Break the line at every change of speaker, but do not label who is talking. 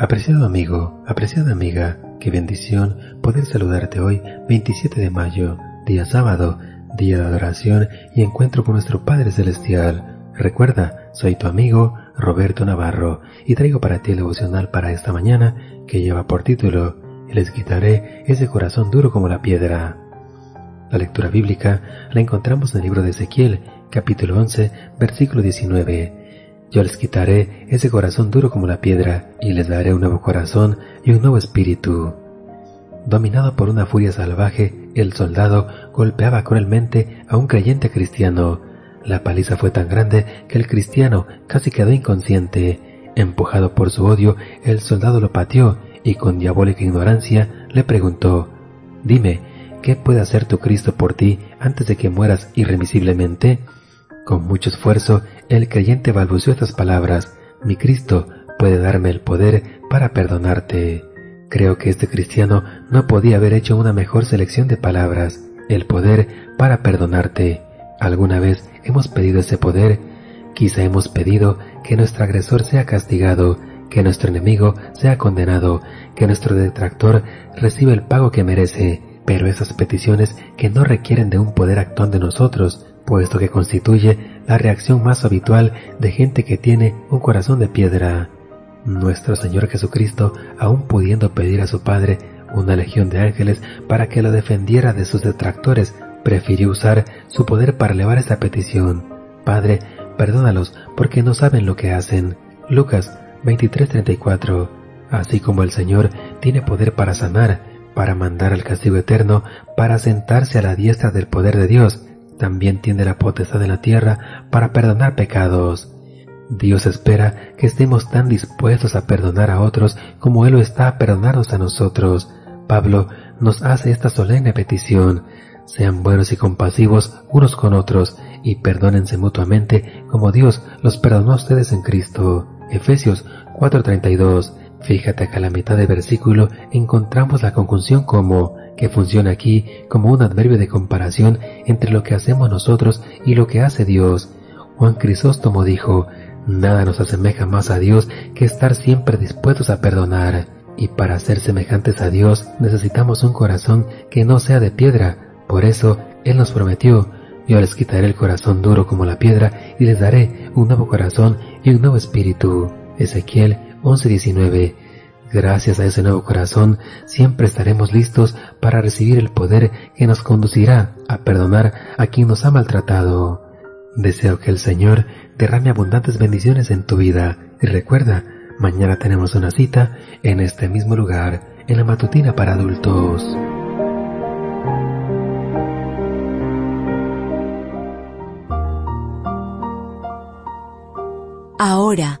Apreciado amigo, apreciada amiga, qué bendición poder saludarte hoy, 27 de mayo, día sábado, día de adoración y encuentro con nuestro Padre Celestial. Recuerda, soy tu amigo Roberto Navarro y traigo para ti el devocional para esta mañana que lleva por título les quitaré ese corazón duro como la piedra. La lectura bíblica la encontramos en el libro de Ezequiel, capítulo 11, versículo 19 yo les quitaré ese corazón duro como la piedra y les daré un nuevo corazón y un nuevo espíritu. Dominado por una furia salvaje, el soldado golpeaba cruelmente a un creyente cristiano. La paliza fue tan grande que el cristiano casi quedó inconsciente. Empujado por su odio, el soldado lo pateó y con diabólica ignorancia le preguntó, Dime, ¿qué puede hacer tu Cristo por ti antes de que mueras irremisiblemente? Con mucho esfuerzo, el creyente balbuceó estas palabras, mi Cristo puede darme el poder para perdonarte. Creo que este cristiano no podía haber hecho una mejor selección de palabras, el poder para perdonarte. ¿Alguna vez hemos pedido ese poder? Quizá hemos pedido que nuestro agresor sea castigado, que nuestro enemigo sea condenado, que nuestro detractor reciba el pago que merece, pero esas peticiones que no requieren de un poder actuando en nosotros, puesto que constituye la reacción más habitual de gente que tiene un corazón de piedra. Nuestro Señor Jesucristo, aun pudiendo pedir a su Padre una legión de ángeles para que lo defendiera de sus detractores, prefirió usar su poder para elevar esta petición. Padre, perdónalos porque no saben lo que hacen. Lucas 23:34. Así como el Señor tiene poder para sanar, para mandar al castigo eterno, para sentarse a la diestra del poder de Dios, también tiene la potestad de la tierra para perdonar pecados. Dios espera que estemos tan dispuestos a perdonar a otros como Él lo está a perdonarnos a nosotros. Pablo nos hace esta solemne petición. Sean buenos y compasivos unos con otros y perdónense mutuamente como Dios los perdonó a ustedes en Cristo. Efesios 4:32. Fíjate que a la mitad del versículo encontramos la conjunción como que funciona aquí como un adverbio de comparación entre lo que hacemos nosotros y lo que hace Dios. Juan Crisóstomo dijo, Nada nos asemeja más a Dios que estar siempre dispuestos a perdonar, y para ser semejantes a Dios necesitamos un corazón que no sea de piedra. Por eso Él nos prometió, yo les quitaré el corazón duro como la piedra y les daré un nuevo corazón y un nuevo espíritu. Ezequiel 11:19 Gracias a ese nuevo corazón, siempre estaremos listos para recibir el poder que nos conducirá a perdonar a quien nos ha maltratado. Deseo que el Señor derrame abundantes bendiciones en tu vida y recuerda, mañana tenemos una cita en este mismo lugar, en la matutina para adultos.
Ahora